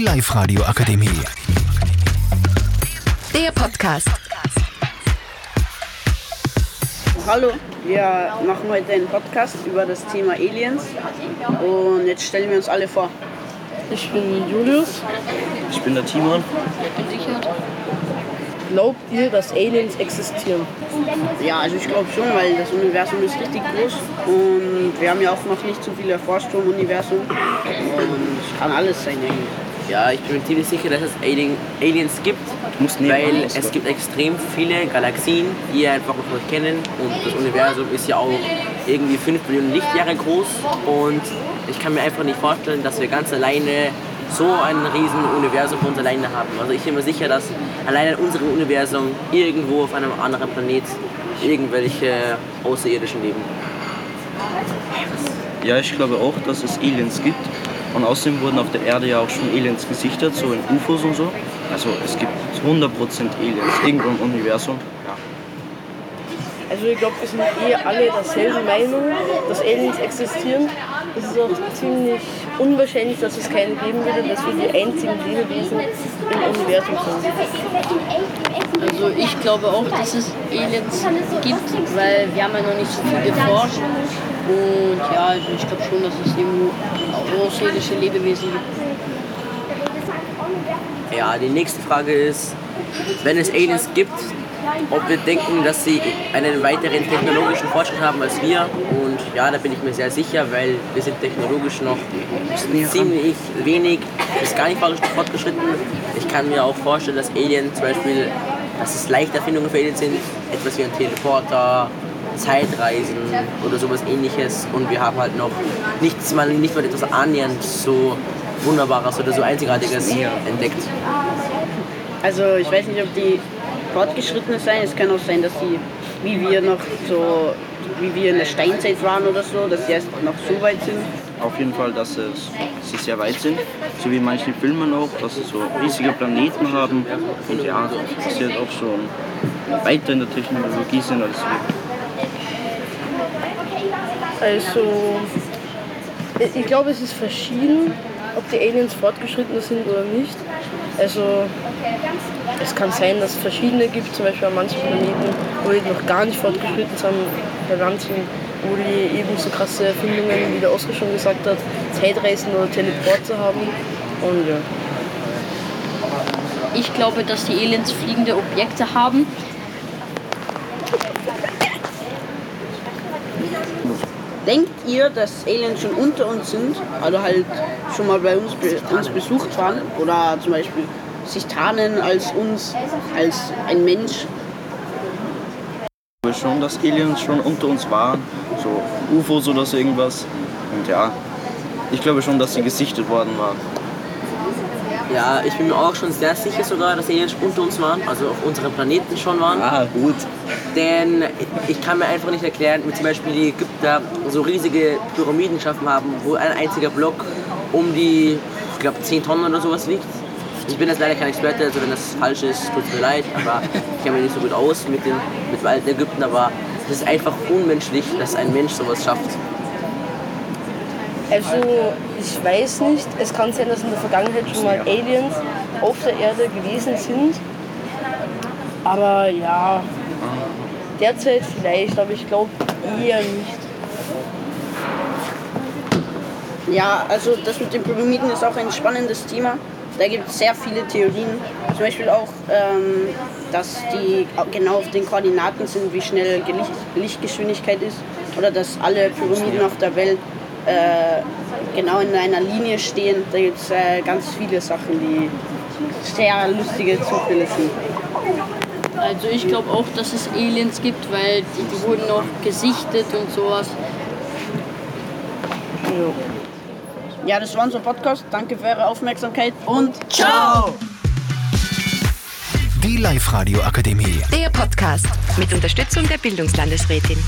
Die Live-Radio Akademie. Der Podcast. Hallo, wir machen heute einen Podcast über das Thema Aliens und jetzt stellen wir uns alle vor. Ich bin Julius. Ich bin der Timon. Glaubt ihr, dass Aliens existieren? Ja, also ich glaube schon, weil das Universum ist richtig groß und wir haben ja auch noch nicht so viel erforscht vom Universum und es kann alles sein eigentlich. Ja, ich bin mir ziemlich sicher, dass es Alien, Aliens gibt, weil es gibt extrem viele Galaxien, die wir einfach noch nicht kennen und das Universum ist ja auch irgendwie 5 Millionen Lichtjahre groß und ich kann mir einfach nicht vorstellen, dass wir ganz alleine so ein riesen Universum für uns alleine haben. Also ich bin mir sicher, dass alleine in unserem Universum irgendwo auf einem anderen Planet irgendwelche Außerirdischen leben. Ja, ich glaube auch, dass es Aliens gibt. Und außerdem wurden auf der Erde ja auch schon Aliens gesichtet, so in UFOs und so. Also es gibt 100% Aliens irgendwo im Universum. Also ich glaube, wir sind eh alle derselben Meinung, dass Aliens existieren. Es ist auch ziemlich unwahrscheinlich, dass es keine geben würde, dass wir die einzigen Lebewesen im Universum sind. Also ich glaube auch, dass es Aliens gibt, weil wir haben ja noch nicht so viel geforscht. Und ja, also ich glaube schon, dass es irgendwo außerirdische Lebewesen gibt. Ja, die nächste Frage ist, wenn es Aliens gibt, ob wir denken, dass sie einen weiteren technologischen Fortschritt haben als wir. Und ja, da bin ich mir sehr sicher, weil wir sind technologisch noch ziemlich wenig bis gar nicht fortgeschritten. Ich kann mir auch vorstellen, dass Aliens zum Beispiel, dass es leichte Erfindungen für Aliens sind, etwas wie ein Teleporter, Zeitreisen oder sowas ähnliches. Und wir haben halt noch nichts mal, nicht mal etwas annähernd so Wunderbares oder so Einzigartiges entdeckt. Also ich weiß nicht, ob die fortgeschrittene sein, es kann auch sein, dass sie wie wir noch so, wie wir in der Steinzeit waren oder so, dass sie erst noch so weit sind. Auf jeden Fall, dass es, sie sehr weit sind. So wie in manchen Filmen auch, dass sie so riesige Planeten haben. Und ja, dass sie halt auch schon weiter in der Technologie sind als wir. Also ich glaube, es ist verschieden, ob die Aliens fortgeschrittener sind oder nicht. Also es kann sein, dass es verschiedene gibt, zum Beispiel an manchen Planeten, wo die noch gar nicht fortgeschritten sind, bei manchen, wo die eben so krasse Erfindungen, wie der Oskar schon gesagt hat, Zeitreisen oder Teleporter haben. Und ja. Ich glaube, dass die Aliens fliegende Objekte haben. Denkt ihr, dass Aliens schon unter uns sind, also halt schon mal bei uns, be uns besucht waren oder zum Beispiel sich tarnen als uns, als ein Mensch? Ich glaube schon, dass Aliens schon unter uns waren. So UFOs oder so irgendwas. Und ja, ich glaube schon, dass sie gesichtet worden waren. Ja, ich bin mir auch schon sehr sicher sogar, dass Aliens unter uns waren, also auf unserem Planeten schon waren. Ah, gut. Denn ich kann mir einfach nicht erklären, wie zum Beispiel die Ägypter so riesige Pyramiden geschaffen haben, wo ein einziger Block um die, ich glaube, 10 Tonnen oder sowas wiegt. Ich bin jetzt leider kein Experte, also wenn das falsch ist, tut es mir leid, aber ich kenne mich nicht so gut aus mit dem, mit dem alten Ägypten, aber es ist einfach unmenschlich, dass ein Mensch sowas schafft. Also, ich weiß nicht. Es kann sein, dass in der Vergangenheit schon mal Aliens auf der Erde gewesen sind. Aber ja, derzeit vielleicht, aber ich glaube eher nicht. Ja, also das mit den Pyramiden ist auch ein spannendes Thema. Da gibt es sehr viele Theorien. Zum Beispiel auch, ähm, dass die genau auf den Koordinaten sind, wie schnell Licht Lichtgeschwindigkeit ist. Oder dass alle Pyramiden auf der Welt äh, genau in einer Linie stehen. Da gibt es äh, ganz viele Sachen, die sehr lustige Zufälle sind. Also ich glaube auch, dass es Aliens gibt, weil die, die wurden noch gesichtet und sowas. Ja, das war unser Podcast. Danke für eure Aufmerksamkeit und Ciao! Die Live-Radio Akademie. Der Podcast mit Unterstützung der Bildungslandesrätin.